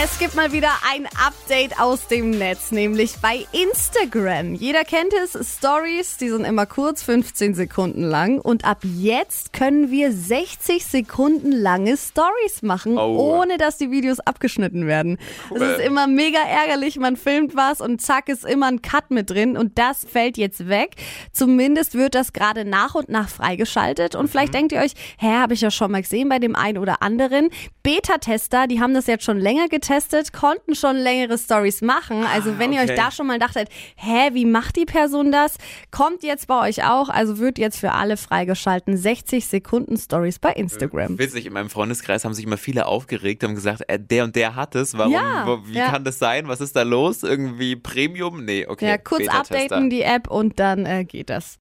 Es gibt mal wieder ein Update aus dem Netz, nämlich bei Instagram. Jeder kennt es, Stories, die sind immer kurz, 15 Sekunden lang. Und ab jetzt können wir 60 Sekunden lange Stories machen, Oh. ohne dass die Videos abgeschnitten werden. Cool. Das ist immer mega ärgerlich, man filmt was und zack ist immer ein Cut mit drin und das fällt jetzt weg. Zumindest wird das gerade nach und nach freigeschaltet und Mhm. vielleicht denkt ihr euch, hä, habe ich ja schon mal gesehen bei dem einen oder anderen. Beta-Tester, die haben das jetzt schon länger getestet, konnten schon längere Stories machen. Also wenn ihr euch okay. da schon mal dachtet, hä, wie macht die Person das? Kommt jetzt bei euch auch, also wird jetzt für alle freigeschalten 60 Sekunden Stories bei Instagram. Witzig, in meinem Freundeskreis haben sich immer viele aufgeregt, haben gesagt, äh, der und der hat es. Warum? Ja, wo, wie ja. kann das sein? Was ist da los? Irgendwie Premium? Nee, okay. Ja, kurz updaten die App und dann äh, geht das.